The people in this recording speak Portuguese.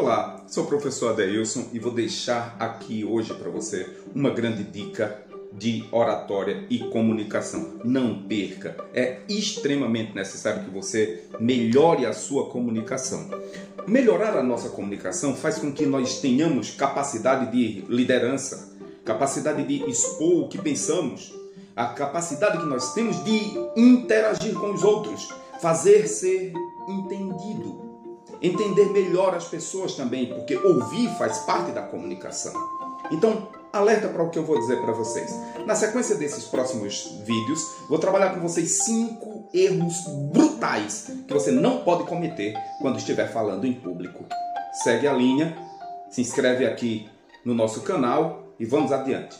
Olá, sou o professor Adeilson e vou deixar aqui hoje para você uma grande dica de oratória e comunicação. Não perca, é extremamente necessário que você melhore a sua comunicação. Melhorar a nossa comunicação faz com que nós tenhamos capacidade de liderança, capacidade de expor o que pensamos, a capacidade que nós temos de interagir com os outros, fazer ser entendido entender melhor as pessoas também, porque ouvir faz parte da comunicação. Então, alerta para o que eu vou dizer para vocês. Na sequência desses próximos vídeos, vou trabalhar com vocês cinco erros brutais que você não pode cometer quando estiver falando em público. Segue a linha, se inscreve aqui no nosso canal e vamos adiante.